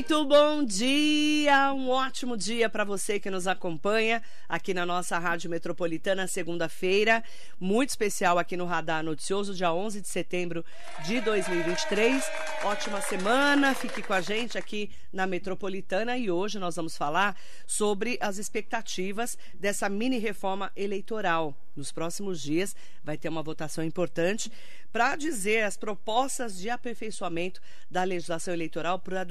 Muito bom dia, um ótimo dia para você que nos acompanha aqui na nossa Rádio Metropolitana, segunda-feira, muito especial aqui no Radar Noticioso, dia 11 de setembro de 2023. Ótima semana, fique com a gente aqui na Metropolitana e hoje nós vamos falar sobre as expectativas dessa mini reforma eleitoral. Nos próximos dias vai ter uma votação importante para dizer as propostas de aperfeiçoamento da legislação eleitoral para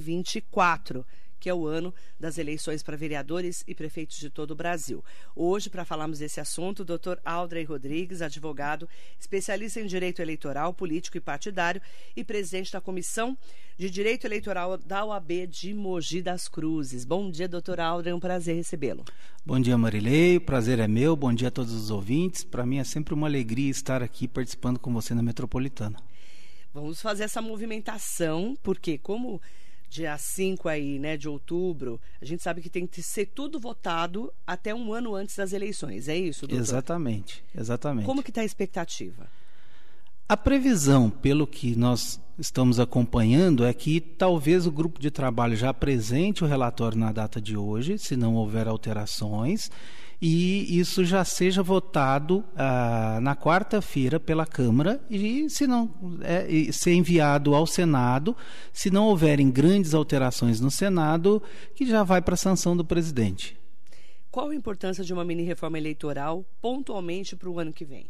2024 que é o ano das eleições para vereadores e prefeitos de todo o Brasil. Hoje, para falarmos desse assunto, o doutor Aldrey Rodrigues, advogado, especialista em direito eleitoral, político e partidário e presidente da Comissão de Direito Eleitoral da OAB de Mogi das Cruzes. Bom dia, doutor Aldrey, é um prazer recebê-lo. Bom dia, Marilei, o prazer é meu, bom dia a todos os ouvintes. Para mim é sempre uma alegria estar aqui participando com você na Metropolitana. Vamos fazer essa movimentação, porque como dia 5 aí, né, de outubro, a gente sabe que tem que ser tudo votado até um ano antes das eleições, é isso, doutor? Exatamente, exatamente. Como que está a expectativa? A previsão, pelo que nós estamos acompanhando, é que talvez o grupo de trabalho já apresente o relatório na data de hoje, se não houver alterações, e isso já seja votado ah, na quarta-feira pela Câmara e se não é, ser enviado ao Senado, se não houverem grandes alterações no Senado, que já vai para a sanção do presidente. Qual a importância de uma mini reforma eleitoral pontualmente para o ano que vem?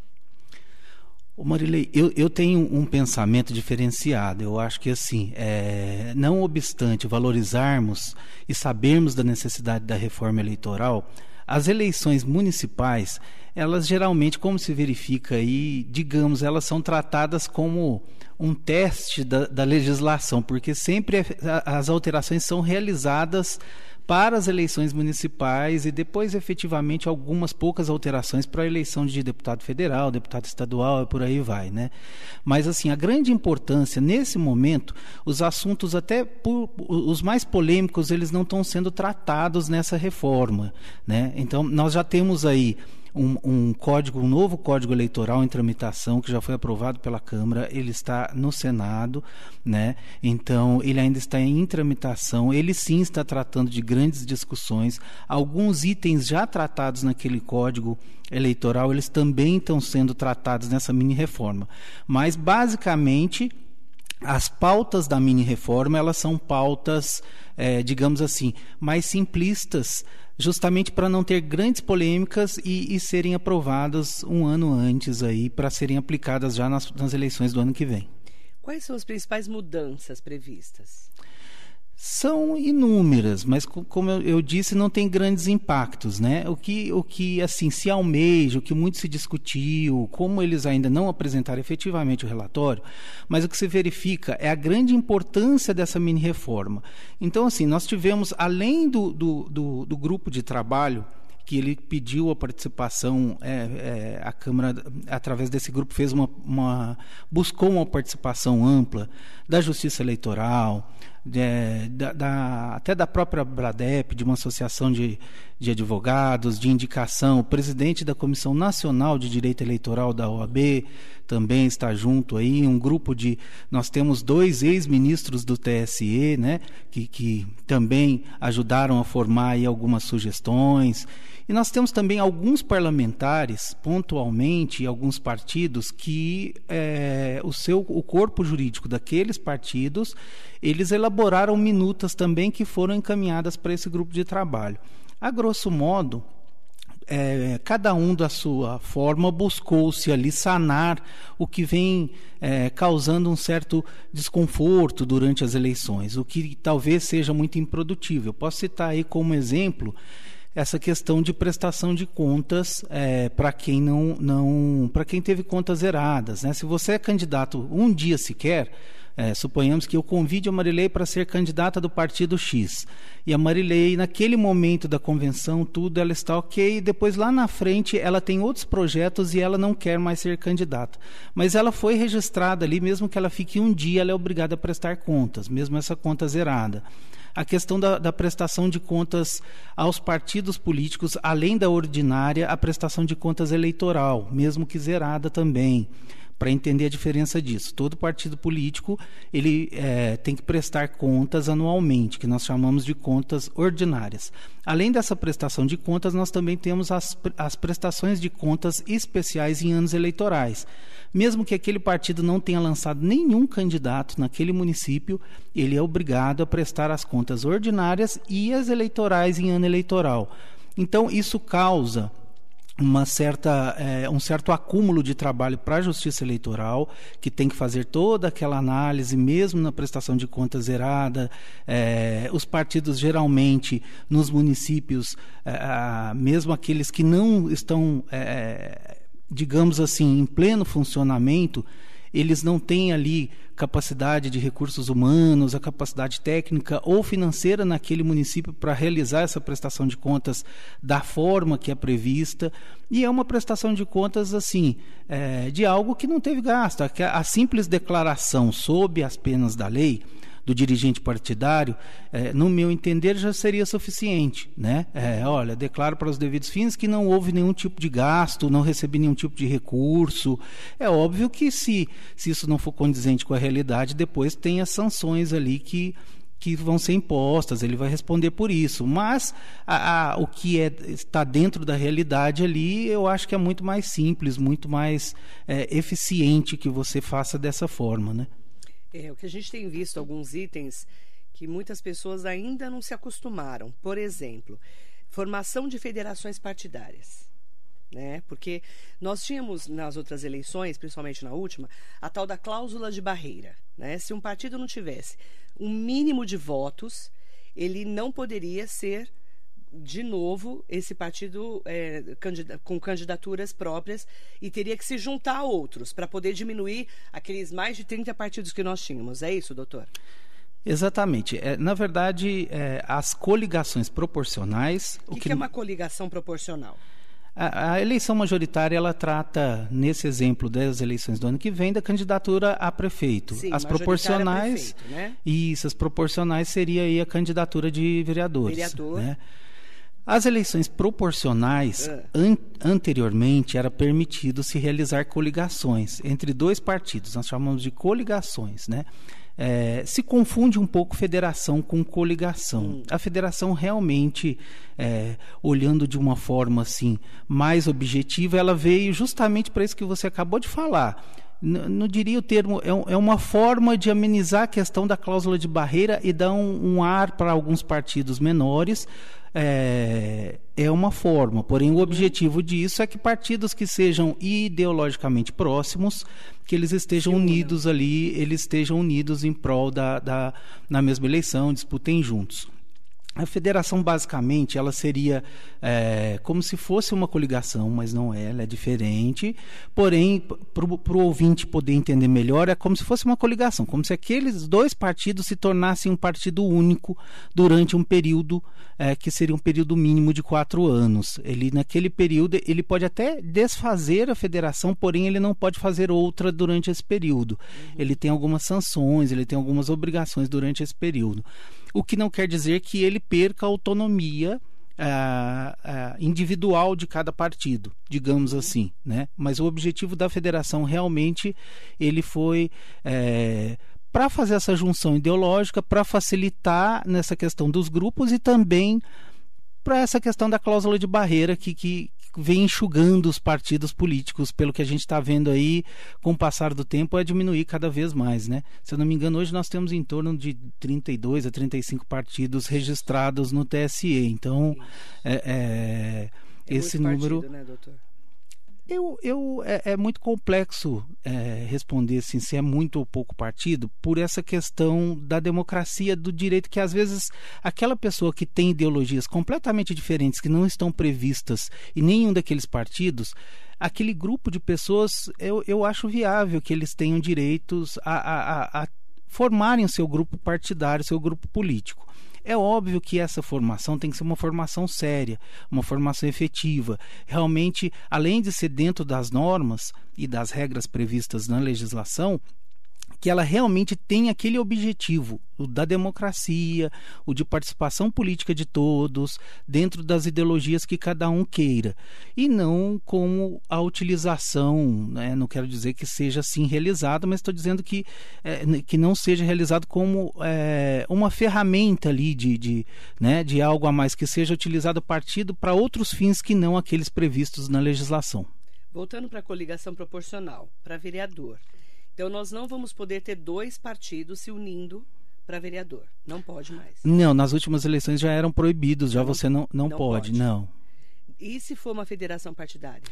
Ô Marilei, eu, eu tenho um pensamento diferenciado. Eu acho que, assim, é, não obstante valorizarmos e sabermos da necessidade da reforma eleitoral, as eleições municipais, elas geralmente, como se verifica aí, digamos, elas são tratadas como um teste da, da legislação, porque sempre as alterações são realizadas para as eleições municipais e depois efetivamente algumas poucas alterações para a eleição de deputado federal, deputado estadual e por aí vai, né? Mas assim, a grande importância nesse momento, os assuntos até por, os mais polêmicos, eles não estão sendo tratados nessa reforma, né? Então, nós já temos aí um, um, código, um novo código eleitoral em tramitação que já foi aprovado pela Câmara, ele está no Senado, né? Então ele ainda está em tramitação. Ele sim está tratando de grandes discussões. Alguns itens já tratados naquele código eleitoral, eles também estão sendo tratados nessa mini reforma. Mas basicamente as pautas da mini reforma elas são pautas, é, digamos assim, mais simplistas justamente para não ter grandes polêmicas e, e, serem aprovadas um ano antes aí para serem aplicadas já nas, nas eleições do ano que vem. Quais são as principais mudanças previstas? São inúmeras, mas como eu disse, não tem grandes impactos, né? O que, o que assim se almeja, o que muito se discutiu, como eles ainda não apresentaram efetivamente o relatório, mas o que se verifica é a grande importância dessa mini reforma. Então, assim, nós tivemos além do, do, do, do grupo de trabalho que ele pediu a participação, é, é, a Câmara, através desse grupo, fez uma, uma, buscou uma participação ampla da Justiça Eleitoral, de, da, da, até da própria Bradep, de uma associação de, de advogados, de indicação, o presidente da Comissão Nacional de Direito Eleitoral da OAB também está junto aí, um grupo de. Nós temos dois ex-ministros do TSE, né, que, que também ajudaram a formar aí algumas sugestões. E nós temos também alguns parlamentares, pontualmente, alguns partidos, que é, o, seu, o corpo jurídico daqueles partidos, eles elaboraram minutas também que foram encaminhadas para esse grupo de trabalho. A grosso modo, é, cada um da sua forma buscou-se ali sanar o que vem é, causando um certo desconforto durante as eleições, o que talvez seja muito improdutivo. Eu posso citar aí como exemplo essa questão de prestação de contas é, para quem não, não para quem teve contas zeradas. Né? Se você é candidato um dia sequer, é, suponhamos que eu convide a Marilei para ser candidata do partido X. E a Marilei, naquele momento da convenção, tudo, ela está ok. E depois, lá na frente, ela tem outros projetos e ela não quer mais ser candidata. Mas ela foi registrada ali, mesmo que ela fique um dia, ela é obrigada a prestar contas, mesmo essa conta zerada a questão da, da, prestação de contas aos partidos políticos, além da ordinária, a prestação de contas eleitoral, mesmo que zerada também. Para entender a diferença disso. Todo partido político ele é, tem que prestar contas anualmente, que nós chamamos de contas ordinárias. Além dessa prestação de contas, nós também temos as, as prestações de contas especiais em anos eleitorais. Mesmo que aquele partido não tenha lançado nenhum candidato naquele município, ele é obrigado a prestar as contas ordinárias e as eleitorais em ano eleitoral. Então, isso causa uma certa, é, um certo acúmulo de trabalho para a Justiça Eleitoral, que tem que fazer toda aquela análise, mesmo na prestação de contas zerada. É, os partidos, geralmente, nos municípios, é, mesmo aqueles que não estão, digamos assim, em pleno funcionamento, eles não têm ali capacidade de recursos humanos, a capacidade técnica ou financeira naquele município para realizar essa prestação de contas da forma que é prevista. E é uma prestação de contas assim, é, de algo que não teve gasto. A, a simples declaração sob as penas da lei do dirigente partidário, é, no meu entender, já seria suficiente. Né? É, olha, declaro para os devidos fins que não houve nenhum tipo de gasto, não recebi nenhum tipo de recurso. É óbvio que se, se isso não for condizente com a realidade, depois tem as sanções ali que que vão ser impostas, ele vai responder por isso. Mas a, a, o que é, está dentro da realidade ali, eu acho que é muito mais simples, muito mais é, eficiente que você faça dessa forma. Né? É, o que a gente tem visto alguns itens que muitas pessoas ainda não se acostumaram. Por exemplo, formação de federações partidárias. Né? Porque nós tínhamos nas outras eleições, principalmente na última, a tal da cláusula de barreira. Né? Se um partido não tivesse um mínimo de votos, ele não poderia ser de novo esse partido é, com candidaturas próprias e teria que se juntar a outros para poder diminuir aqueles mais de 30 partidos que nós tínhamos. É isso, doutor? Exatamente. É, na verdade, é, as coligações proporcionais. O que, que, que é uma coligação proporcional? A, a, eleição majoritária ela trata, nesse exemplo das eleições do ano que vem, da candidatura a prefeito. Sim, as proporcionais. Prefeito, né? Isso, as proporcionais seria aí a candidatura de vereadores. Vereador. Né? As eleições proporcionais, é. an anteriormente, era permitido se realizar coligações entre dois partidos. Nós chamamos de coligações, né? É, se confunde um pouco federação com coligação. Hum. A federação realmente, é, olhando de uma forma assim mais objetiva, ela veio justamente para isso que você acabou de falar. N não diria o termo, é, é, uma forma de amenizar a questão da cláusula de barreira e dar um, um ar para alguns partidos menores, é, é uma forma, porém o objetivo disso é que partidos que sejam ideologicamente próximos, que eles estejam unidos ali, eles estejam unidos em prol da, da na mesma eleição, disputem juntos. A federação, basicamente, ela seria é, como se fosse uma coligação, mas não é, ela é diferente. Porém, para o ouvinte poder entender melhor, é como se fosse uma coligação, como se aqueles dois partidos se tornassem um partido único durante um período é, que seria um período mínimo de quatro anos. Ele, naquele período, ele pode até desfazer a federação, porém ele não pode fazer outra durante esse período. Uhum. Ele tem algumas sanções, ele tem algumas obrigações durante esse período o que não quer dizer que ele perca a autonomia uh, uh, individual de cada partido, digamos assim, né? Mas o objetivo da federação realmente ele foi é, para fazer essa junção ideológica, para facilitar nessa questão dos grupos e também para essa questão da cláusula de barreira que, que, vem enxugando os partidos políticos, pelo que a gente está vendo aí, com o passar do tempo, é diminuir cada vez mais, né? Se eu não me engano, hoje nós temos em torno de 32 a 35 partidos registrados no TSE. Então, é, é, é esse número. Partido, né? Eu, eu, é, é muito complexo é, responder assim, se é muito ou pouco partido, por essa questão da democracia, do direito, que às vezes aquela pessoa que tem ideologias completamente diferentes, que não estão previstas em nenhum daqueles partidos, aquele grupo de pessoas, eu, eu acho viável que eles tenham direitos a, a, a formarem o seu grupo partidário, seu grupo político. É óbvio que essa formação tem que ser uma formação séria, uma formação efetiva. Realmente, além de ser dentro das normas e das regras previstas na legislação, que ela realmente tem aquele objetivo, o da democracia, o de participação política de todos, dentro das ideologias que cada um queira. E não como a utilização, né? não quero dizer que seja assim realizado, mas estou dizendo que, é, que não seja realizado como é, uma ferramenta ali de, de, né, de algo a mais, que seja utilizado partido para outros fins que não aqueles previstos na legislação. Voltando para a coligação proporcional, para vereador. Então, nós não vamos poder ter dois partidos se unindo para vereador. Não pode mais. Não, nas últimas eleições já eram proibidos, já não, você não, não, não pode, pode, não. E se for uma federação partidária?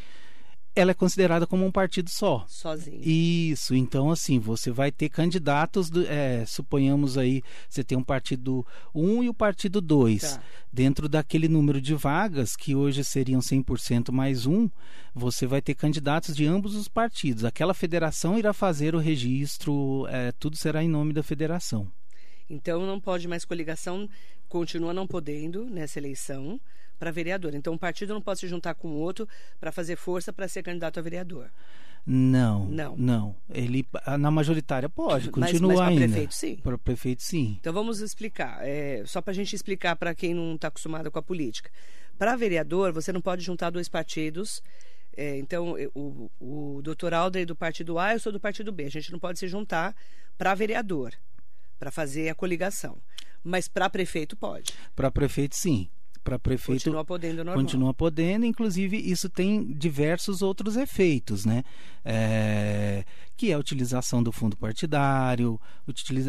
Ela é considerada como um partido só. Sozinho. Isso. Então, assim, você vai ter candidatos, do, é, suponhamos aí, você tem um partido 1 e o partido 2. Tá. Dentro daquele número de vagas, que hoje seriam 100% mais um, você vai ter candidatos de ambos os partidos. Aquela federação irá fazer o registro, é, tudo será em nome da federação. Então, não pode mais coligação, continua não podendo nessa eleição para vereador. Então, um partido não pode se juntar com o outro para fazer força para ser candidato a vereador. Não, não, não. Ele na majoritária pode, continua mas, mas ainda. Para prefeito, sim. Para prefeito, sim. Então vamos explicar, é, só para a gente explicar para quem não está acostumado com a política. Para vereador, você não pode juntar dois partidos. É, então, o, o doutor Alder é do partido A, eu sou do partido B. A gente não pode se juntar para vereador, para fazer a coligação. Mas para prefeito pode. Para prefeito, sim para prefeito continua podendo normal. continua podendo inclusive isso tem diversos outros efeitos né é, que é a utilização do fundo partidário,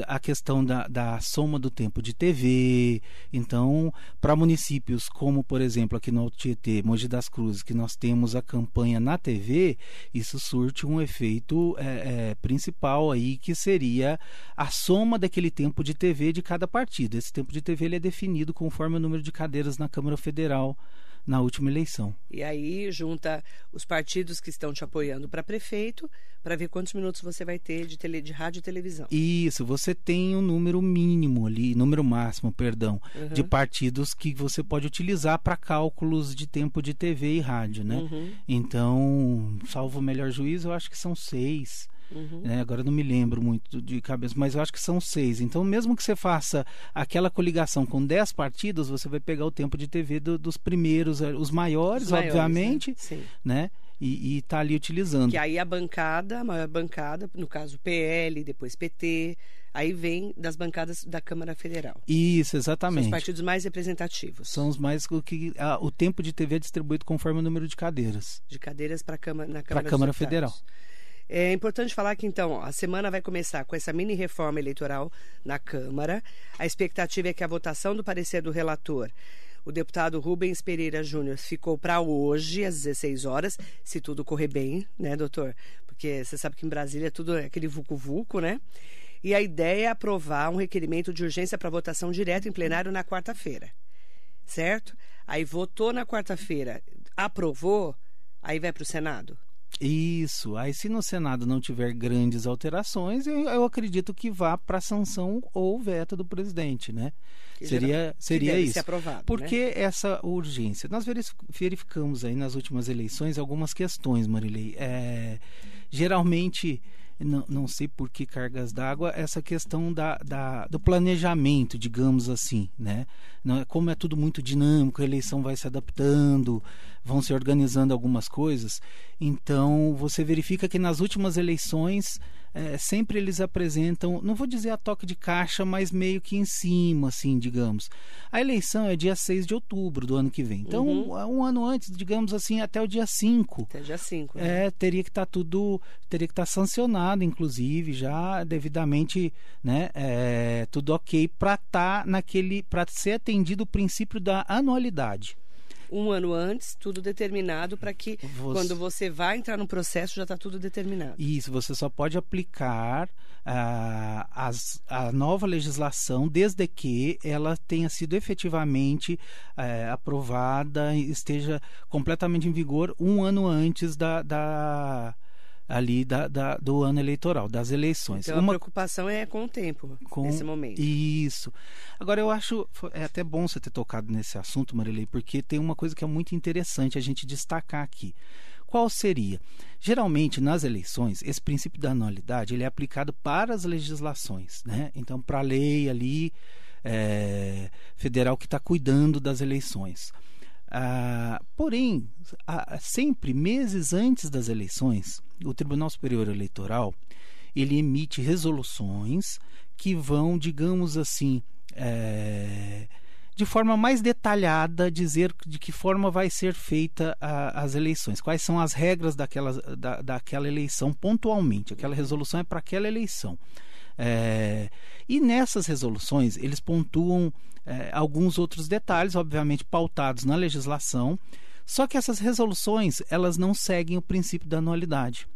a questão da, da soma do tempo de TV. Então, para municípios como, por exemplo, aqui no Tietê, Mogi das Cruzes, que nós temos a campanha na TV, isso surte um efeito é, é, principal aí, que seria a soma daquele tempo de TV de cada partido. Esse tempo de TV ele é definido conforme o número de cadeiras na Câmara Federal na última eleição. E aí junta os partidos que estão te apoiando para prefeito para ver quantos minutos você vai ter de, tele, de rádio e televisão. Isso, você tem um número mínimo ali, número máximo, perdão, uhum. de partidos que você pode utilizar para cálculos de tempo de TV e rádio, né? Uhum. Então, salvo o melhor juízo, eu acho que são seis. Uhum. Né? Agora não me lembro muito de cabeça, mas eu acho que são seis. Então, mesmo que você faça aquela coligação com dez partidos, você vai pegar o tempo de TV do, dos primeiros, eh, os maiores, os maiores obviamente, né? né? E está ali utilizando. Que aí a bancada, a maior bancada, no caso PL, depois PT, aí vem das bancadas da Câmara Federal. Isso, exatamente. São os partidos mais representativos. São os mais o que a, o tempo de TV é distribuído conforme o número de cadeiras. De cadeiras para Câmara na Câmara, Câmara Federal. É importante falar que, então, a semana vai começar com essa mini reforma eleitoral na Câmara. A expectativa é que a votação do parecer do relator, o deputado Rubens Pereira Júnior, ficou para hoje, às 16 horas, se tudo correr bem, né, doutor? Porque você sabe que em Brasília é tudo aquele vulco-vulco, né? E a ideia é aprovar um requerimento de urgência para votação direta em plenário na quarta-feira. Certo? Aí votou na quarta-feira, aprovou, aí vai para o Senado. Isso. Aí, se no Senado não tiver grandes alterações, eu, eu acredito que vá para sanção ou veto do presidente, né? Que seria seria isso. Aprovado, Por né? que essa urgência? Nós verificamos aí nas últimas eleições algumas questões, Marilei. É, geralmente não, não sei por que cargas d'água, essa questão da, da, do planejamento, digamos assim, né? Não, é, como é tudo muito dinâmico, a eleição vai se adaptando, vão se organizando algumas coisas, então você verifica que nas últimas eleições é, sempre eles apresentam, não vou dizer a toque de caixa, mas meio que em cima, assim, digamos. A eleição é dia 6 de outubro do ano que vem. Então, uhum. um ano antes, digamos assim, até o dia 5. Até dia 5. Né? É, teria que estar tá tudo, teria que estar tá sancionado, inclusive, já devidamente, né, é, tudo ok para estar tá naquele, para ser atendido o princípio da anualidade um ano antes, tudo determinado para que você... quando você vai entrar no processo já está tudo determinado. Isso, você só pode aplicar uh, as, a nova legislação desde que ela tenha sido efetivamente uh, aprovada e esteja completamente em vigor um ano antes da, da ali da, da, do ano eleitoral, das eleições. Então Uma... a preocupação é com o tempo, com... nesse momento. Isso. Agora eu acho, é até bom você ter tocado nesse assunto, Marilei, porque tem uma coisa que é muito interessante a gente destacar aqui. qual seria? Geralmente, nas eleições, esse princípio da anualidade ele é aplicado para as legislações. Né? Então, para a lei ali é, federal que está cuidando das eleições. Ah, porém, sempre meses antes das eleições, o Tribunal Superior Eleitoral ele emite resoluções que vão, digamos assim, é, de forma mais detalhada dizer de que forma vai ser feita a, as eleições, quais são as regras daquela, da, daquela eleição pontualmente. Aquela resolução é para aquela eleição. É, e nessas resoluções eles pontuam é, alguns outros detalhes, obviamente pautados na legislação, só que essas resoluções elas não seguem o princípio da anualidade.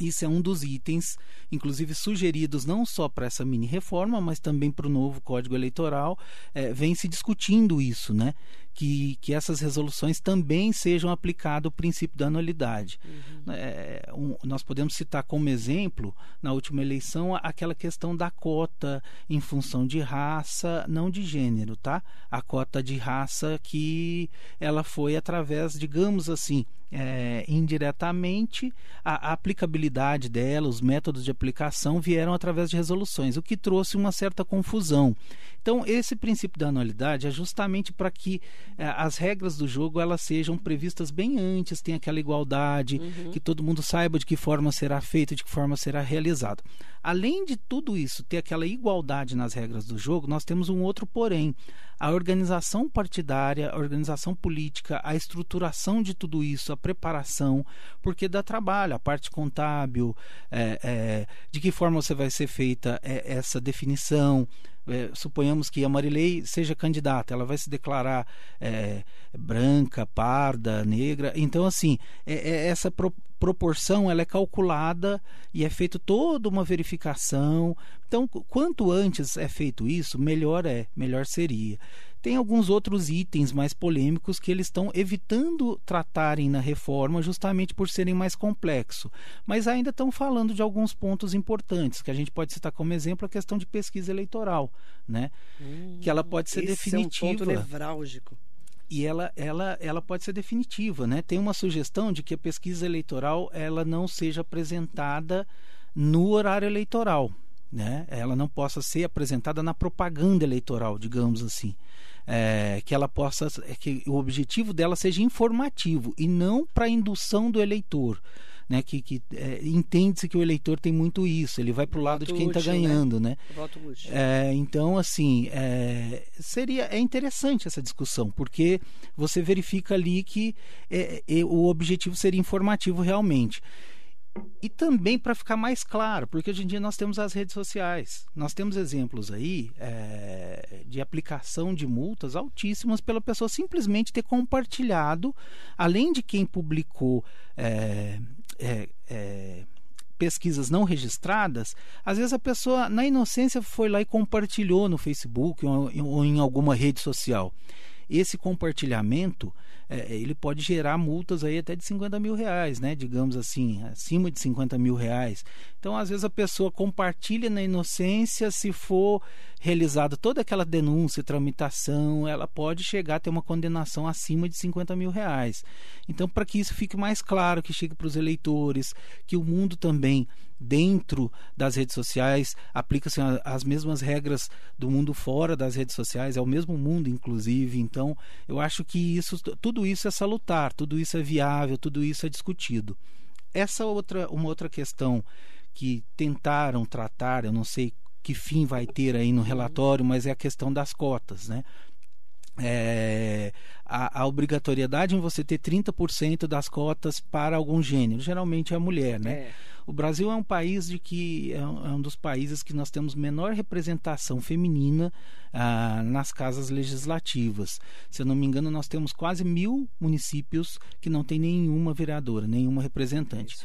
Isso é um dos itens, inclusive sugeridos não só para essa mini reforma, mas também para o novo Código Eleitoral. É, vem se discutindo isso, né? Que, que essas resoluções também sejam aplicado o princípio da anualidade. Uhum. É, um, nós podemos citar como exemplo, na última eleição, aquela questão da cota em função de raça, não de gênero, tá? A cota de raça que ela foi através, digamos assim, é, indiretamente, a, a, aplicabilidade dela, os métodos de aplicação vieram através de resoluções, o que trouxe uma certa confusão. Então, esse princípio da anualidade é justamente para que é, as regras do jogo elas sejam previstas bem antes, tenha aquela igualdade, uhum. que todo mundo saiba de que forma será feito, de que forma será realizado. Além de tudo isso, ter aquela igualdade nas regras do jogo, nós temos um outro porém. A organização partidária, a organização política, a estruturação de tudo isso, a preparação, porque dá trabalho, a parte contábil, é, é, de que forma você vai ser feita é, essa definição, é, suponhamos que a Marilei seja candidata, ela vai se declarar é, branca, parda, negra. Então, assim, é, é essa pro, proporção ela é calculada e é feita toda uma verificação. Então, quanto antes é feito isso, melhor é, melhor seria. Tem alguns outros itens mais polêmicos que eles estão evitando tratarem na reforma justamente por serem mais complexos. Mas ainda estão falando de alguns pontos importantes, que a gente pode citar como exemplo a questão de pesquisa eleitoral, né? Hum, que ela pode ser definitiva. É um ponto nevrálgico e ela, ela, ela pode ser definitiva, né? Tem uma sugestão de que a pesquisa eleitoral ela não seja apresentada no horário eleitoral, né? Ela não possa ser apresentada na propaganda eleitoral, digamos assim é, que ela possa é, que o objetivo dela seja informativo e não para indução do eleitor. Né, que, que é, entende-se que o eleitor tem muito isso, ele vai para o lado de quem está né? ganhando, né? né? É, então, assim, é, seria é interessante essa discussão, porque você verifica ali que é, é, o objetivo seria informativo realmente. E também para ficar mais claro, porque hoje em dia nós temos as redes sociais. Nós temos exemplos aí é, de aplicação de multas altíssimas pela pessoa simplesmente ter compartilhado, além de quem publicou é, é, pesquisas não registradas, às vezes a pessoa, na inocência, foi lá e compartilhou no Facebook ou, ou em alguma rede social esse compartilhamento é, ele pode gerar multas aí até de 50 mil reais, né? Digamos assim, acima de 50 mil reais. Então, às vezes, a pessoa compartilha na inocência, se for realizada toda aquela denúncia, tramitação, ela pode chegar a ter uma condenação acima de 50 mil reais. Então, para que isso fique mais claro, que chegue para os eleitores, que o mundo também dentro das redes sociais, aplica-se as mesmas regras do mundo fora das redes sociais, é o mesmo mundo, inclusive. Então, eu acho que isso, tudo isso é salutar, tudo isso é viável, tudo isso é discutido. Essa outra, uma outra questão que tentaram tratar, eu não sei que fim vai ter aí no relatório, mas é a questão das cotas, né? É, a, a, obrigatoriedade em você ter 30% das cotas para algum gênero, geralmente é a mulher, né? É. O Brasil é um país de que é um, é um dos países que nós temos menor representação feminina ah, nas casas legislativas. Se eu não me engano, nós temos quase mil municípios que não tem nenhuma vereadora, nenhuma representante.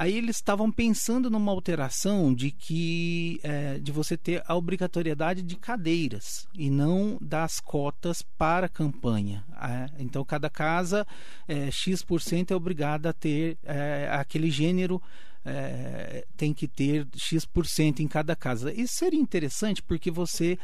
Aí eles estavam pensando numa alteração de que é, de você ter a obrigatoriedade de cadeiras e não das cotas para campanha. É, então cada casa é, x% é obrigada a ter é, aquele gênero é, tem que ter X% em cada casa. Isso seria interessante porque você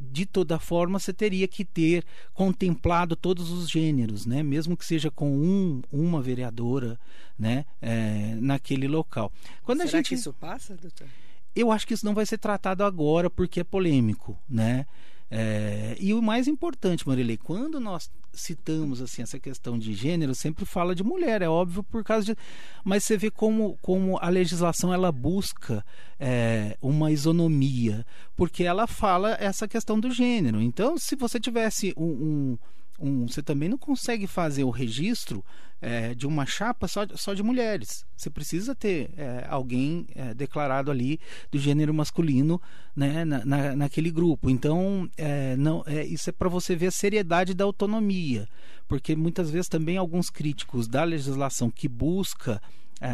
de toda forma você teria que ter contemplado todos os gêneros, né? mesmo que seja com um, uma vereadora né? É, naquele local. Quando Será a gente... que isso passa, doutor? Eu acho que isso não vai ser tratado agora porque é polêmico, né? É, e o mais importante, Marilei, quando nós citamos assim essa questão de gênero, sempre fala de mulher, é óbvio por causa de, mas você vê como, como a legislação ela busca é, uma isonomia, porque ela fala essa questão do gênero. Então, se você tivesse um, um um, você também não consegue fazer o registro é, de uma chapa só, só de mulheres. Você precisa ter é, alguém é, declarado ali do gênero masculino né, na, na, naquele grupo. Então, é, não, é, isso é para você ver a seriedade da autonomia, porque muitas vezes também alguns críticos da legislação que busca é,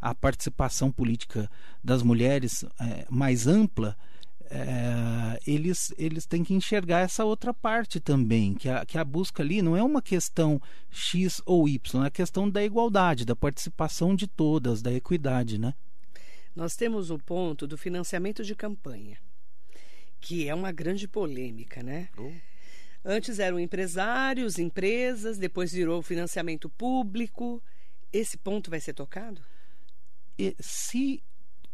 a participação política das mulheres mais ampla é, eles, eles têm que enxergar essa outra parte também, que a, que a busca ali não é uma questão X ou Y, é a questão da igualdade, da participação de todas, da equidade, né? Nós temos o ponto do financiamento de campanha, que é uma grande polêmica, né? Oh. Antes eram empresários, empresas, depois virou financiamento público. Esse ponto vai ser tocado? E, se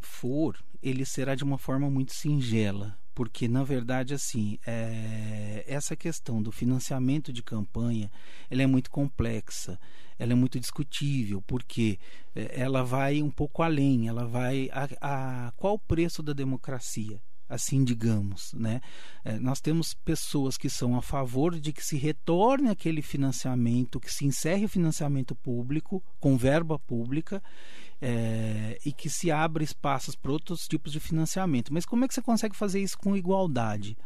for, ele será de uma forma muito singela, porque na verdade assim é, essa questão do financiamento de campanha ela é muito complexa ela é muito discutível porque é, ela vai um pouco além ela vai a, a qual o preço da democracia assim digamos, né? É, nós temos pessoas que são a favor de que se retorne aquele financiamento, que se encerre o financiamento público com verba pública é, e que se abra espaços para outros tipos de financiamento. Mas como é que você consegue fazer isso com igualdade?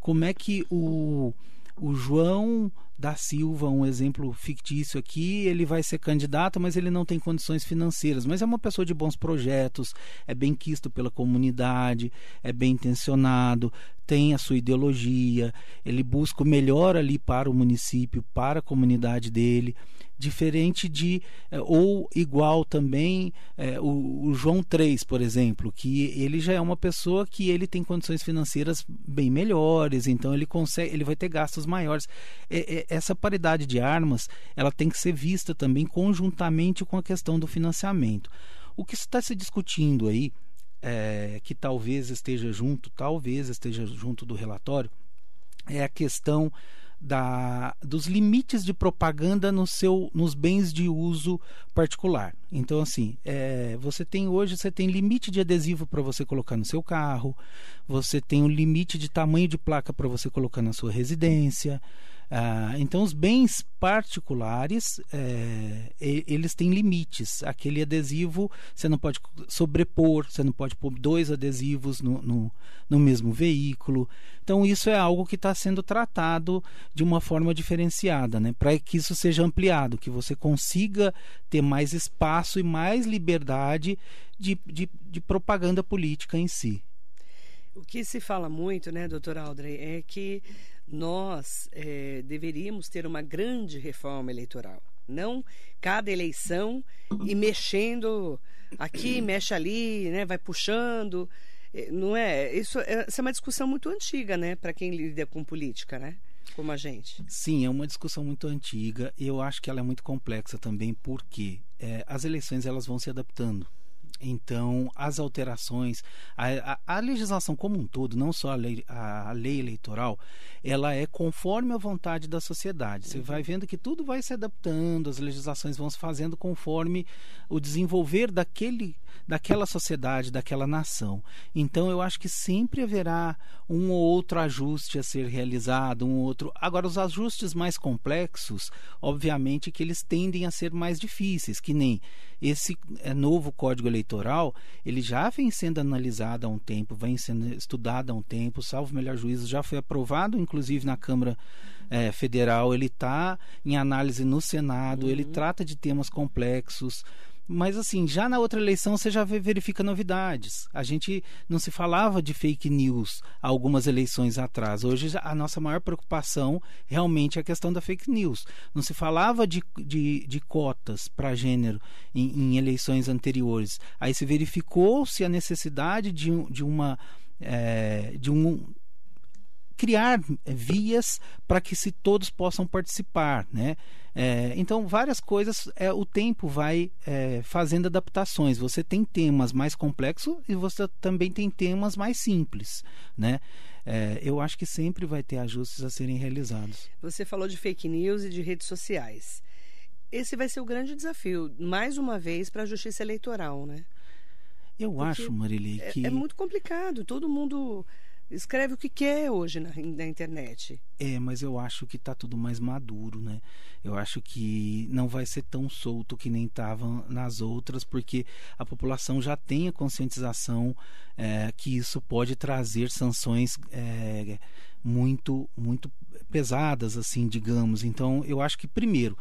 Como é que o o João da Silva, um exemplo fictício aqui, ele vai ser candidato, mas ele não tem condições financeiras. Mas é uma pessoa de bons projetos, é bem quisto pela comunidade, é bem intencionado, tem a sua ideologia, ele busca o melhor ali para o município, para a comunidade dele diferente de é, ou igual também é, o, o, João 3, por exemplo, que ele já é uma pessoa que ele tem condições financeiras bem melhores, então ele consegue, ele vai ter gastos maiores. É, é, essa paridade de armas, ela tem que ser vista também conjuntamente com a questão do financiamento. O que está se discutindo aí, é, que talvez esteja junto, talvez esteja junto do relatório, é a questão da, dos limites de propaganda no seu, nos bens de uso particular. Então, assim, é, você tem hoje você tem limite de adesivo para você colocar no seu carro, você tem um limite de tamanho de placa para você colocar na sua residência. Ah, então, os bens particulares, é, eles têm limites. Aquele adesivo, você não pode sobrepor, você não pode pôr dois adesivos no, no, no mesmo veículo. Então, isso é algo que está sendo tratado de uma forma diferenciada, né? para que isso seja ampliado, que você consiga ter mais espaço e mais liberdade de, de, de propaganda política em si. O que se fala muito, né, doutora Aldrey, é que nós é, deveríamos ter uma grande reforma eleitoral. Não cada eleição e mexendo aqui, mexe ali, né, vai puxando. É, não é? Isso, é, essa é uma discussão muito antiga, né, para quem lida com política, né? Como a gente. Sim, é uma discussão muito antiga. Eu acho que ela é muito complexa também, porque é, as eleições elas vão se adaptando. Então, as alterações, a, a, a, legislação como um todo, não só a lei, a, a lei eleitoral, ela é conforme a vontade da sociedade. Você vai vendo que tudo vai se adaptando, as legislações vão se fazendo conforme o desenvolver daquele, daquela sociedade, daquela nação. Então, eu acho que sempre haverá um ou outro ajuste a ser realizado, um outro. Agora, os ajustes mais complexos, obviamente, que eles tendem a ser mais difíceis, que nem esse é, novo código eleitoral, ele já vem sendo analisado há um tempo, vem sendo estudado há um tempo, salvo melhor juízo, já foi aprovado, inclusive na Câmara é, Federal, ele está em análise no Senado, uhum. ele trata de temas complexos, mas assim, já na outra eleição você já verifica novidades. A gente não se falava de fake news algumas eleições atrás. Hoje a nossa maior preocupação realmente é a questão da fake news. Não se falava de, de, de cotas para gênero em, em, eleições anteriores. Aí se verificou-se a necessidade de, de uma. É, de um criar vias para que se todos possam participar, né? É, então, várias coisas, é, o tempo vai é, fazendo adaptações. Você tem temas mais complexos e você também tem temas mais simples, né? É, eu acho que sempre vai ter ajustes a serem realizados. Você falou de fake news e de redes sociais. Esse vai ser o grande desafio, mais uma vez, para a justiça eleitoral, né? Eu Porque acho, Marilei, é, que. É muito complicado. Todo mundo escreve o que quer hoje na, na internet. É, mas eu acho que está tudo mais maduro, né? Eu acho que não vai ser tão solto que nem estava nas outras, porque a população já tem a conscientização é, que isso pode trazer sanções é, muito, muito pesadas, assim, digamos. Então, eu acho que primeiro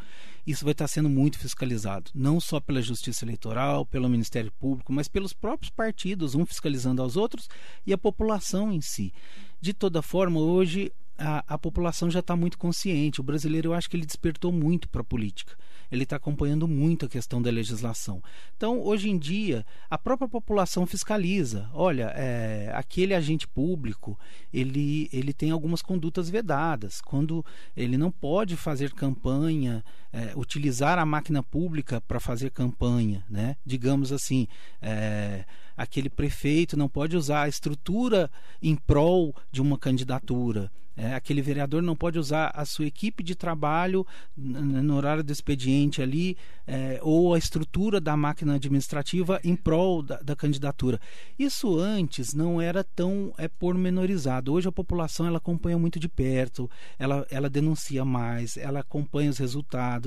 isso vai estar sendo muito fiscalizado, não só pela Justiça Eleitoral, pelo Ministério Público, mas pelos próprios partidos, um fiscalizando aos outros e a população em si. De toda forma, hoje a, a população já está muito consciente. O brasileiro, eu acho que ele despertou muito para a política. Ele está acompanhando muito a questão da legislação. Então, hoje em dia, a própria população fiscaliza. Olha, é, aquele agente público, ele, ele tem algumas condutas vedadas. Quando ele não pode fazer campanha, é, utilizar a máquina pública para fazer campanha, né? Digamos assim, é, aquele prefeito não pode usar a estrutura em prol de uma candidatura. É, aquele vereador não pode usar a sua equipe de trabalho no horário do expediente ali, é, ou a estrutura da máquina administrativa em prol da, da, candidatura. Isso antes não era tão é, pormenorizado. Hoje a população ela acompanha muito de perto, ela, ela denuncia mais, ela acompanha os resultados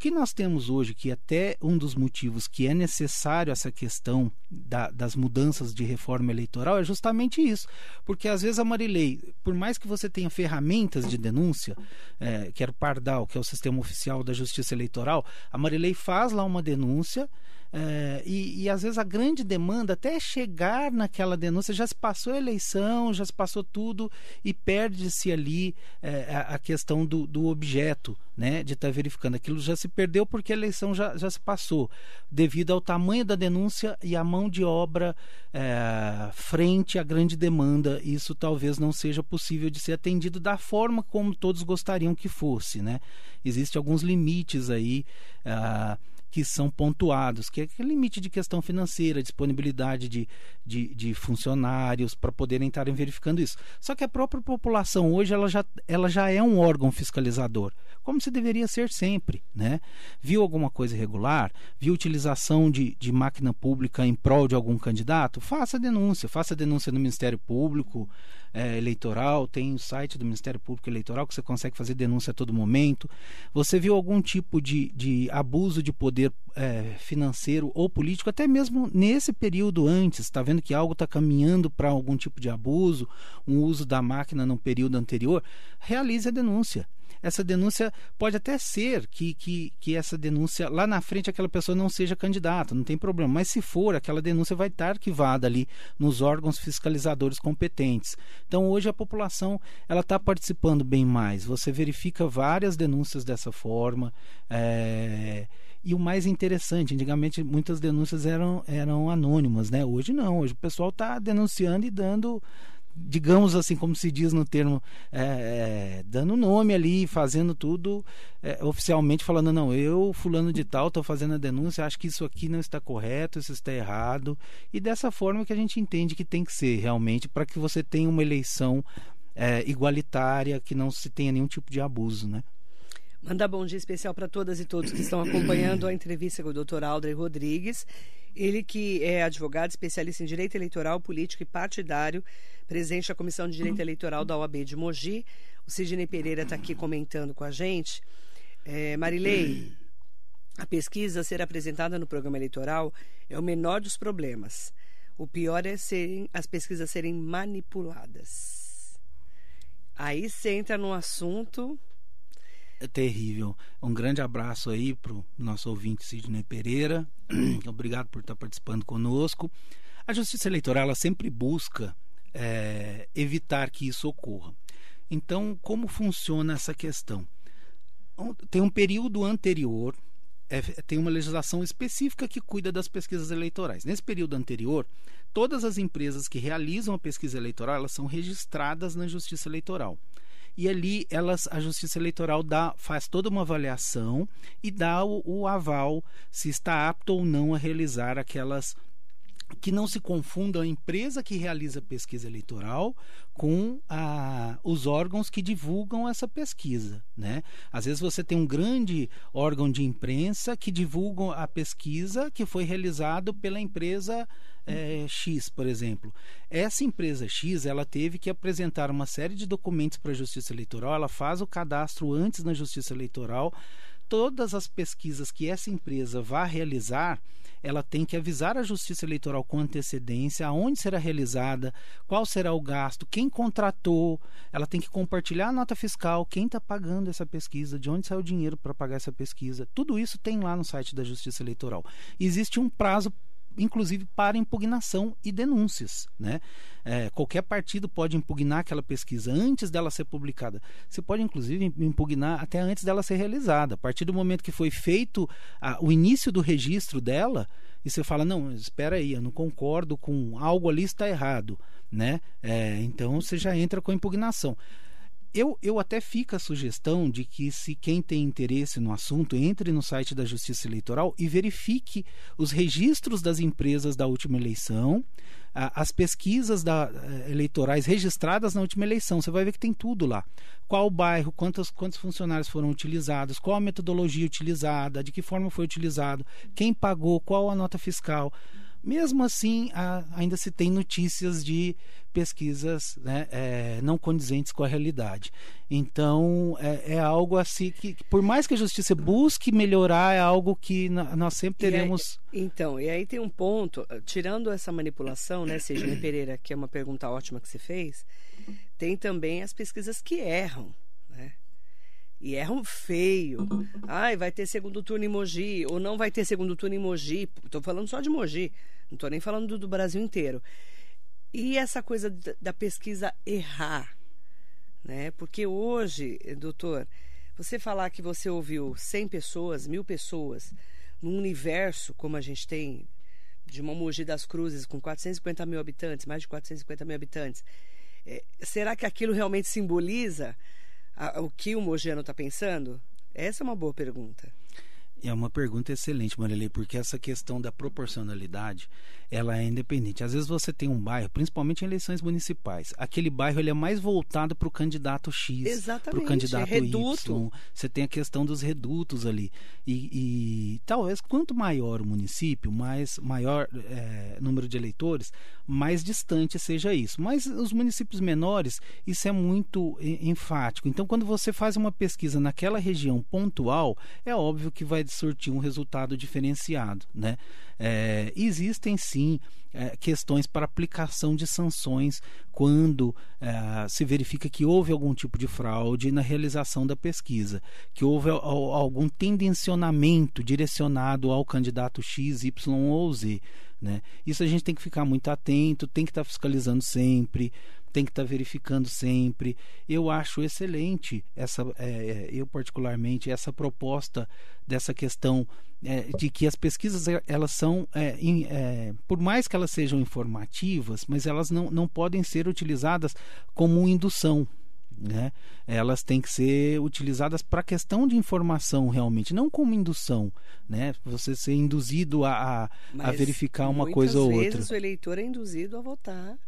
que nós temos hoje, que até um dos motivos que é necessário essa questão da, das mudanças de reforma eleitoral é justamente isso. Porque às vezes a Marilei, por mais que você tenha ferramentas de denúncia, é, que era o Pardal, que é o sistema oficial da Justiça Eleitoral, a Marilei faz lá uma denúncia é, e, e, às vezes a grande demanda, até chegar naquela denúncia, já se passou a eleição, já se passou tudo e perde-se ali é, a, a, questão do, do objeto, né, de estar tá verificando. Aquilo já se perdeu porque a eleição já, já se passou, devido ao tamanho da denúncia e à mão de obra é, frente à grande demanda. Isso talvez não seja possível de ser atendido da forma como todos gostariam que fosse. Né? Existem alguns limites aí. Uh, que são pontuados, que é limite de questão financeira, disponibilidade de, de, de funcionários para poderem estarem verificando isso. Só que a própria população hoje ela já, ela já é um órgão fiscalizador, como se deveria ser sempre. Né? Viu alguma coisa irregular? Viu utilização de, de máquina pública em prol de algum candidato? Faça denúncia, faça denúncia no Ministério Público é, Eleitoral, tem o site do Ministério Público Eleitoral que você consegue fazer denúncia a todo momento. Você viu algum tipo de, de abuso de poder é, financeiro ou político, até mesmo nesse período antes, está vendo que algo está caminhando para algum tipo de abuso, um uso da máquina no período anterior, realize a denúncia essa denúncia pode até ser que, que, que essa denúncia lá na frente aquela pessoa não seja candidata, não tem problema. Mas se for, aquela denúncia vai estar arquivada ali nos órgãos fiscalizadores competentes. Então hoje a população ela está participando bem mais. Você verifica várias denúncias dessa forma. É... E o mais interessante, antigamente muitas denúncias eram, eram anônimas, né? Hoje não, hoje o pessoal está denunciando e dando digamos assim, como se diz no termo, é, é, dando nome ali, fazendo tudo é, oficialmente, falando: não, eu, fulano de tal, estou fazendo a denúncia, acho que isso aqui não está correto, isso está errado. E dessa forma que a gente entende que tem que ser realmente, para que você tenha uma eleição é, igualitária, que não se tenha nenhum tipo de abuso, né? Mandar bom dia especial para todas e todos que estão acompanhando a entrevista com o Dr. Aldrey Rodrigues. Ele que é advogado, especialista em direito eleitoral, político e partidário, presidente da Comissão de Direito Eleitoral da OAB de Mogi. O Sidney Pereira está aqui comentando com a gente. É, Marilei, a pesquisa a ser apresentada no programa eleitoral é o menor dos problemas. O pior é serem, as pesquisas serem manipuladas. Aí você entra num assunto é terrível. Um grande abraço aí para o nosso ouvinte Sidney Pereira. Obrigado por estar participando conosco. A Justiça Eleitoral ela sempre busca é, evitar que isso ocorra. Então, como funciona essa questão? Tem um período anterior, é, tem uma legislação específica que cuida das pesquisas eleitorais. Nesse período anterior, todas as empresas que realizam a pesquisa eleitoral, elas são registradas na Justiça Eleitoral. E ali elas, a Justiça Eleitoral dá, faz toda uma avaliação e dá o, o aval se está apto ou não a realizar aquelas que não se confunda a empresa que realiza a pesquisa eleitoral com a, os órgãos que divulgam essa pesquisa. Né? Às vezes você tem um grande órgão de imprensa que divulga a pesquisa que foi realizado pela empresa é, X, por exemplo. Essa empresa X ela teve que apresentar uma série de documentos para a Justiça Eleitoral, ela faz o cadastro antes na Justiça Eleitoral. Todas as pesquisas que essa empresa vai realizar, ela tem que avisar a Justiça Eleitoral com antecedência aonde será realizada, qual será o gasto, quem contratou, ela tem que compartilhar a nota fiscal, quem está pagando essa pesquisa, de onde saiu o dinheiro para pagar essa pesquisa. Tudo isso tem lá no site da Justiça Eleitoral. Existe um prazo inclusive para impugnação e denúncias. Né? É, qualquer partido pode impugnar aquela pesquisa antes dela ser publicada. Você pode, inclusive, impugnar até antes dela ser realizada. A partir do momento que foi feito a, o início do registro dela, e você fala: não, espera aí, eu não concordo com algo ali está errado. Né? É, então você já entra com impugnação eu, eu até fica a sugestão de que, se quem tem interesse no assunto, entre no site da Justiça Eleitoral e verifique os registros das empresas da última eleição, as pesquisas da, eh, eleitorais registradas na última eleição. Você vai ver que tem tudo lá. Qual o bairro, quantos, quantos funcionários foram utilizados, qual a metodologia utilizada, de que forma foi utilizado, quem pagou, qual a nota fiscal. Mesmo assim, ainda se tem notícias de pesquisas né, é, não condizentes com a realidade. Então, é, é algo assim que, por mais que a justiça busque melhorar, é algo que nós sempre teremos. Aí, então, e aí tem um ponto, tirando essa manipulação, né, Sidney Pereira, que é uma pergunta ótima que você fez, tem também as pesquisas que erram. Né? E erram feio. Ai, vai ter segundo turno em Mogi, ou não vai ter segundo turno em Mogi. Estou falando só de Mogi, não estou nem falando do, do, Brasil inteiro. E essa coisa da, da pesquisa errar, né? Porque hoje, doutor, você falar que você ouviu 100 pessoas, mil pessoas, num universo como a gente tem, de uma Mogi das Cruzes com 450 mil habitantes, mais de 450 mil habitantes, é, será que aquilo realmente simboliza a, o que o Mojano está pensando? Essa é uma boa pergunta. É uma pergunta excelente, Marilei, porque essa questão da proporcionalidade, ela é independente. Às vezes você tem um bairro, principalmente em eleições municipais, aquele bairro ele é mais voltado para o candidato X, para o candidato reduto. Y. Você tem a questão dos redutos ali. E, e talvez quanto maior o município, mais maior é, número de eleitores, mais distante seja isso. Mas os municípios menores, isso é muito enfático. Então, quando você faz uma pesquisa naquela região pontual, é óbvio que vai surtir um resultado diferenciado. Né? É, existem sim é, questões para aplicação de sanções quando é, se verifica que houve algum tipo de fraude na realização da pesquisa, que houve algum tendencionamento direcionado ao candidato X, Y ou Z. Né? Isso a gente tem que ficar muito atento, tem que estar fiscalizando sempre, tem que estar verificando sempre. Eu acho excelente essa, é, eu particularmente essa proposta dessa questão é, de que as pesquisas elas são, é, in, por mais que elas sejam informativas, mas elas não, não podem ser utilizadas como indução. Né? Elas têm que ser utilizadas para questão de informação realmente, não como indução, né? Você ser induzido a, a, a verificar uma coisa ou outra. Muitas vezes o eleitor é induzido a votar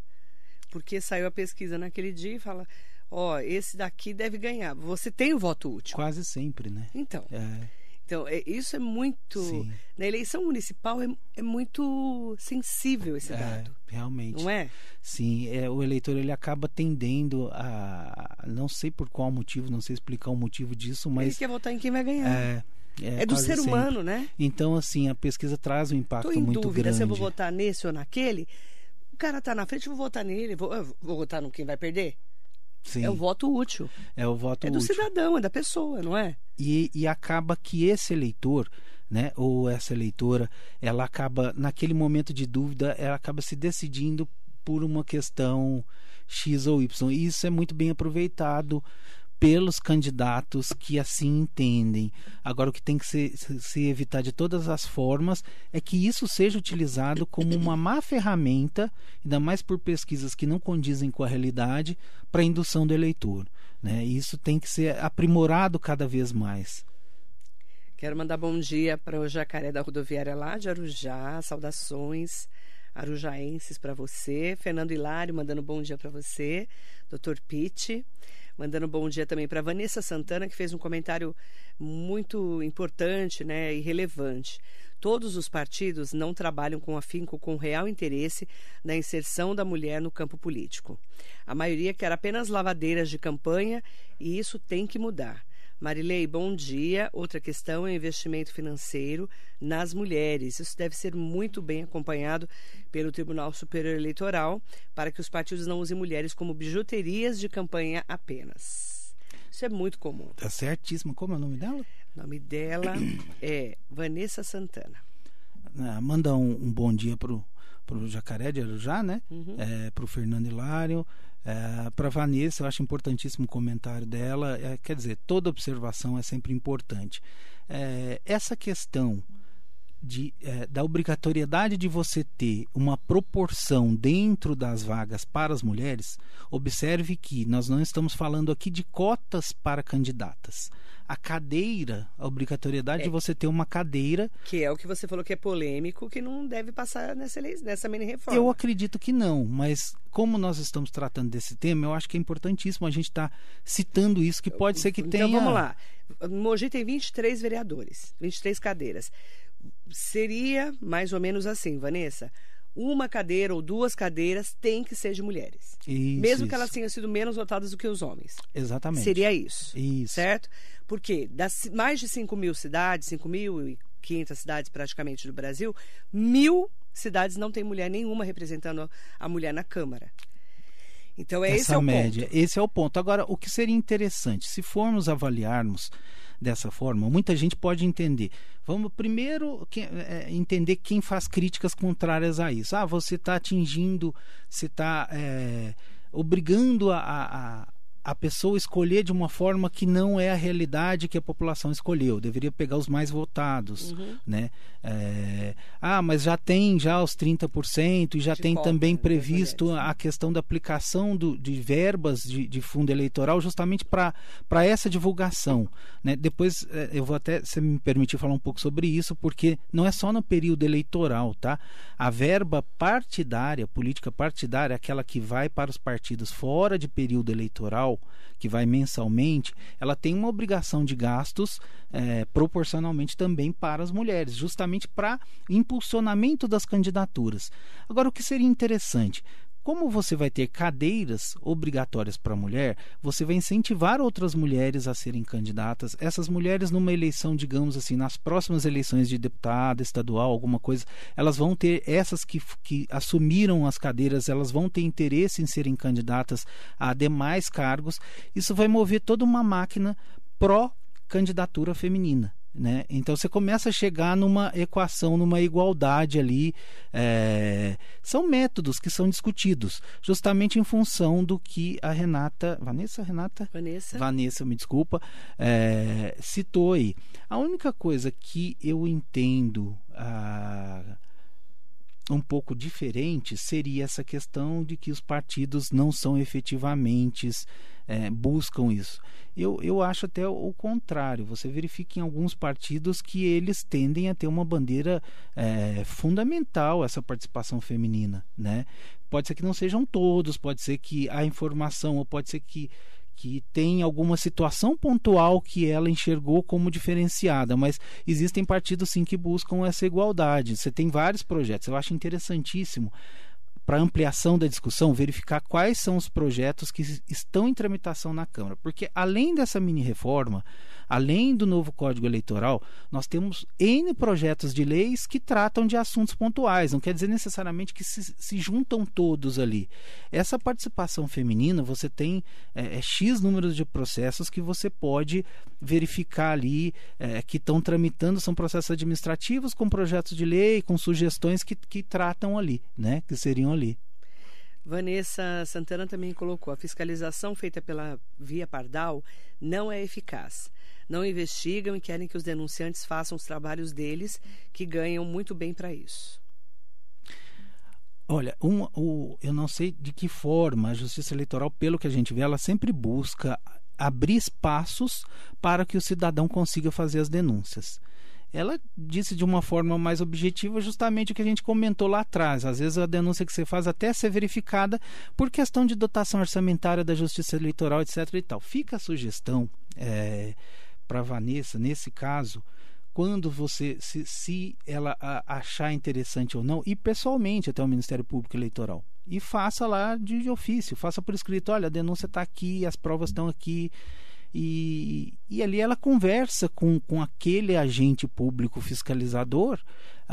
porque saiu a pesquisa naquele dia e fala: ó, oh, esse daqui deve ganhar. Você tem o voto útil. Quase sempre, né? Então. É. Então, é, isso é muito. Sim. Na eleição municipal é, é muito sensível esse é, dado. Realmente. Não é? Sim, é, o eleitor ele acaba tendendo a. Não sei por qual motivo, não sei explicar o motivo disso, mas. Ele quer votar em quem vai ganhar. É, é, é do ser humano, né? Então, assim, a pesquisa traz um impacto muito grande. Estou em dúvida se eu vou votar nesse ou naquele. O cara tá na frente, eu vou votar nele. Vou, vou votar no quem vai perder? Sim. É o voto útil. É o voto É do útil. cidadão, é da pessoa, não é? E, e acaba que esse eleitor, né, ou essa eleitora, ela acaba, naquele momento de dúvida, ela acaba se decidindo por uma questão X ou Y. E isso é muito bem aproveitado pelos candidatos que assim entendem. Agora, o que tem que se, se, evitar de todas as formas é que isso seja utilizado como uma má ferramenta, ainda mais por pesquisas que não condizem com a realidade, para indução do eleitor. Né? Isso tem que ser aprimorado cada vez mais. Quero mandar bom dia para o jacaré da rodoviária lá de Arujá, saudações arujaenses para você. Fernando Hilário mandando bom dia para você. Dr. Pitt. Mandando um bom dia também para Vanessa Santana, que fez um comentário muito importante né, e relevante. Todos os partidos não trabalham com afinco com real interesse na inserção da mulher no campo político. A maioria quer apenas lavadeiras de campanha e isso tem que mudar. Marilei, bom dia. Outra questão é o investimento financeiro nas mulheres. Isso deve ser muito bem acompanhado pelo Tribunal Superior Eleitoral para que os partidos não usem mulheres como bijuterias de campanha apenas. Isso é muito comum. Tá certíssimo. Como é o nome dela? O nome dela é Vanessa Santana. Ah, manda um, um, bom dia pro, pro Jacaré de Arujá, né? Uhum. É, pro Fernando Hilário, é, para Vanessa, eu acho importantíssimo o comentário dela. É, quer dizer, toda observação é sempre importante. É, essa questão de, é, da obrigatoriedade de você ter uma proporção dentro das vagas para as mulheres, observe que nós não estamos falando aqui de cotas para candidatas a cadeira, a obrigatoriedade é. de você ter uma cadeira. Que é o que você falou que é polêmico, que não deve passar nessa, nessa mini reforma. Eu acredito que não, mas como nós estamos tratando desse tema, eu acho que é importantíssimo a gente estar tá citando isso, que pode ser que então, tenha. Então vamos lá. Mogi tem 23 vereadores, 23 cadeiras. Seria mais ou menos assim, Vanessa uma cadeira ou duas cadeiras tem que ser de mulheres. Isso, mesmo isso. que elas tenham sido menos votadas do que os homens. Exatamente. Seria isso. Isso. Certo? Porque das mais de 5 mil cidades, 5.500 cidades praticamente do Brasil, mil cidades não tem mulher nenhuma representando a mulher na Câmara. Então, é Essa esse é o média, ponto. Esse é o ponto. Agora, o que seria interessante, se formos avaliarmos dessa forma, muita gente pode entender. Vamos primeiro que, é, entender quem faz críticas contrárias a isso. Ah, você está atingindo, você está é, obrigando a, a, a pessoa escolher de uma forma que não é a realidade que a população escolheu. Deveria pegar os mais votados, uhum. né? É... ah, mas já tem já os 30% e já de tem também né, previsto a questão da aplicação do, de verbas de, de fundo eleitoral justamente para essa divulgação. Né? Depois é, eu vou até, se me permitir, falar um pouco sobre isso, porque não é só no período eleitoral, tá? A verba partidária, política partidária, aquela que vai para os partidos fora de período eleitoral, que vai mensalmente, ela tem uma obrigação de gastos é, proporcionalmente também para as mulheres, justamente para impulsionamento das candidaturas. Agora, o que seria interessante? Como você vai ter cadeiras obrigatórias para a mulher, você vai incentivar outras mulheres a serem candidatas. Essas mulheres, numa eleição, digamos assim, nas próximas eleições de deputado estadual, alguma coisa, elas vão ter, essas que, que assumiram as cadeiras, elas vão ter interesse em serem candidatas a demais cargos. Isso vai mover toda uma máquina pró-candidatura feminina. Né? Então você começa a chegar numa equação, numa igualdade ali. É... São métodos que são discutidos, justamente em função do que a Renata. Vanessa? Renata? Vanessa. Vanessa, me desculpa, é... citou aí. A única coisa que eu entendo. Ah, um pouco diferente seria essa questão de que os partidos não são efetivamente é, buscam isso. Eu, eu acho até o contrário. Você verifica em alguns partidos que eles tendem a ter uma bandeira é, fundamental essa participação feminina, né? Pode ser que não sejam todos, pode ser que a informação, ou pode ser que que tem alguma situação pontual que ela enxergou como diferenciada, mas existem partidos sim que buscam essa igualdade. Você tem vários projetos, eu acho interessantíssimo para ampliação da discussão, verificar quais são os projetos que estão em tramitação na Câmara. Porque, além dessa mini-reforma, além do novo Código Eleitoral, nós temos N projetos de leis que tratam de assuntos pontuais. Não quer dizer necessariamente que se, se juntam todos ali. Essa participação feminina, você tem é, é, X números de processos que você pode verificar ali, é, que estão tramitando, são processos administrativos com projetos de lei, com sugestões que, que tratam ali, né? que seriam ali. Vanessa Santana também colocou: a fiscalização feita pela Via Pardal não é eficaz. Não investigam e querem que os denunciantes façam os trabalhos deles, que ganham muito bem para isso. Olha, um, o, eu não sei de que forma a Justiça Eleitoral, pelo que a gente vê, ela sempre busca abrir espaços para que o cidadão consiga fazer as denúncias ela disse de uma forma mais objetiva justamente o que a gente comentou lá atrás. Às vezes a denúncia que você faz até ser verificada por questão de dotação orçamentária da Justiça Eleitoral, etc. E tal. Fica a sugestão é, para Vanessa, nesse caso, quando você, se, se ela a, achar interessante ou não, ir pessoalmente até o Ministério Público Eleitoral. E faça lá de ofício, faça por escrito: olha, a denúncia está aqui, as provas estão aqui e, e ali ela conversa com, com aquele agente público fiscalizador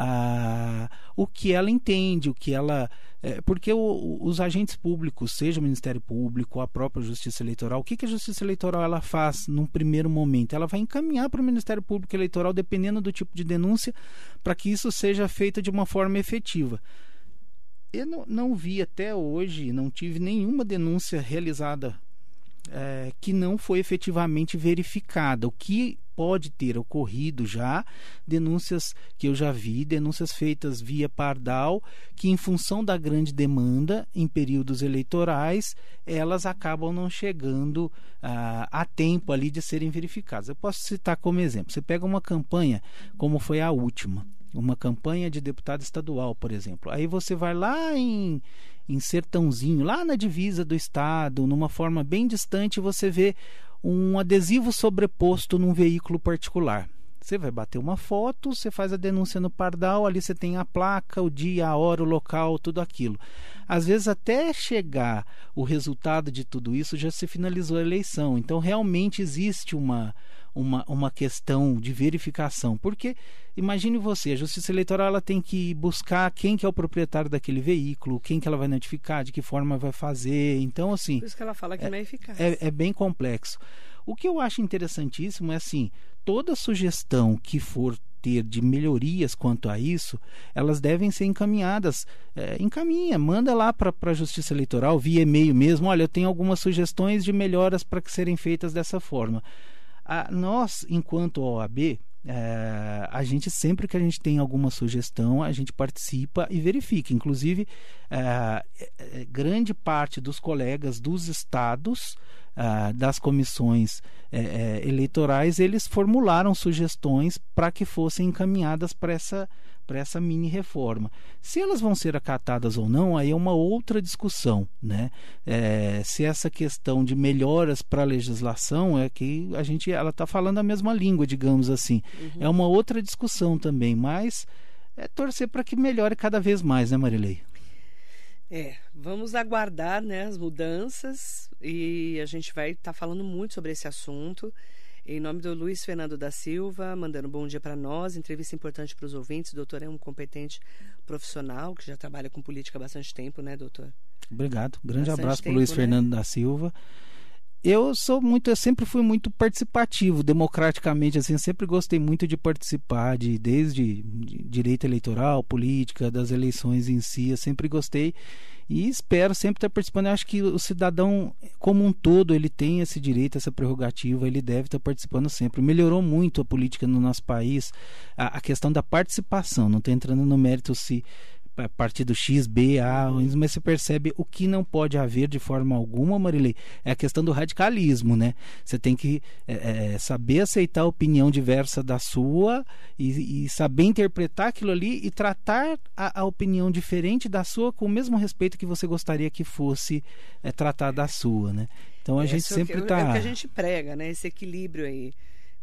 ah, o que ela entende, o que ela. É, porque o, os agentes públicos, seja o Ministério Público, a própria Justiça Eleitoral, o que, que a Justiça Eleitoral ela faz num primeiro momento? Ela vai encaminhar para o Ministério Público Eleitoral, dependendo do tipo de denúncia, para que isso seja feito de uma forma efetiva. Eu não, não vi até hoje, não tive nenhuma denúncia realizada é, que não foi efetivamente verificada. O que pode ter ocorrido já, denúncias que eu já vi, denúncias feitas via Pardal, que em função da grande demanda em períodos eleitorais, elas acabam não chegando ah, a tempo ali de serem verificadas. Eu posso citar como exemplo: você pega uma campanha, como foi a última, uma campanha de deputado estadual, por exemplo. Aí você vai lá em, em Sertãozinho, lá na divisa do estado, numa forma bem distante, você vê um adesivo sobreposto num veículo particular. Você vai bater uma foto, você faz a denúncia no Pardal, ali você tem a placa, o dia, a hora, o local, tudo aquilo. Às vezes, até chegar o resultado de tudo isso, já se finalizou a eleição. Então, realmente existe uma, uma, uma questão de verificação. Porque, imagine você, a Justiça Eleitoral ela tem que buscar quem que é o proprietário daquele veículo, quem que ela vai notificar, de que forma vai fazer. Então, assim... Por isso que ela fala que é, não é eficaz. É, é bem complexo. O que eu acho interessantíssimo é assim, toda sugestão que for ter de melhorias quanto a isso, elas devem ser encaminhadas. É, encaminha, manda lá para a Justiça Eleitoral, via e-mail mesmo. Olha, eu tenho algumas sugestões de melhoras para que serem feitas dessa forma. Nós, enquanto OAB, é, a gente sempre que a gente tem alguma sugestão, a gente participa e verifica. Inclusive, é, grande parte dos colegas dos estados, é, das comissões eleitorais, eles formularam sugestões para que fossem encaminhadas para essa para essa mini reforma. Se elas vão ser acatadas ou não, aí é uma outra discussão, né? É, se essa questão de melhoras para a legislação é que a gente ela está falando a mesma língua, digamos assim, uhum. é uma outra discussão também, mas é torcer para que melhore cada vez mais, né, Marilei? É, vamos aguardar né, as mudanças e a gente vai estar tá falando muito sobre esse assunto. Em nome do Luiz Fernando da Silva, mandando um bom dia para nós. Entrevista importante para os ouvintes. O doutor é um competente profissional que já trabalha com política há bastante tempo, né, doutor? Obrigado. Grande bastante abraço para o Luiz né? Fernando da Silva. Eu sou muito, eu sempre fui muito participativo, democraticamente, assim, sempre gostei muito de participar, de desde de direito eleitoral, política, das eleições em si, eu sempre gostei e espero sempre estar participando. Eu acho que o cidadão, como um todo, ele tem esse direito, essa prerrogativa, ele deve estar participando sempre. Melhorou muito a política no nosso país, a, a questão da participação. Não estou entrando no mérito se partido X, B, A, mas você percebe o que não pode haver de forma alguma, Marilei, é a questão do radicalismo, né? Você tem que é, é, saber aceitar a opinião diversa da sua e, e, saber interpretar aquilo ali e tratar a, a, opinião diferente da sua com o mesmo respeito que você gostaria que fosse é, tratada a sua, né? Então a gente sempre está... É o que a gente prega, né? Esse equilíbrio aí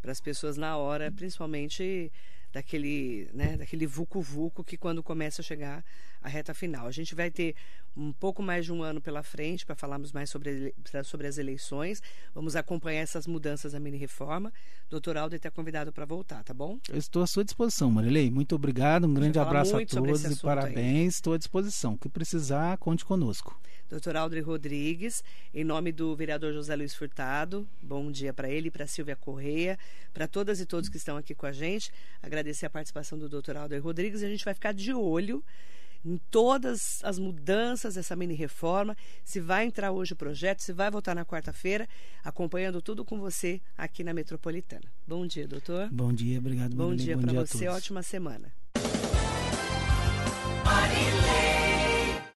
para as pessoas na hora, principalmente daquele, né, daquele vucu-vucu que quando começa a chegar a reta final. A gente vai ter um pouco mais de um ano pela frente para falarmos mais sobre, sobre as eleições. Vamos acompanhar essas mudanças da mini-reforma. Doutor Aldo está convidado para voltar, tá bom? Eu estou à sua disposição, Marilei. Muito obrigado, um grande abraço a todos e parabéns. Aí. Estou à disposição. O que precisar, conte conosco. Doutor Aldri Rodrigues, em nome do vereador José Luiz Furtado, bom dia para ele, para Silvia Correia, para todas e todos que estão aqui com a gente. Agradecer a participação do doutor Aldri Rodrigues. A gente vai ficar de olho em todas as mudanças dessa mini reforma, se vai entrar hoje o projeto, se vai votar na quarta-feira, acompanhando tudo com você aqui na Metropolitana. Bom dia, doutor. Bom dia, obrigado. Bom dia para você, ótima semana. Marilene.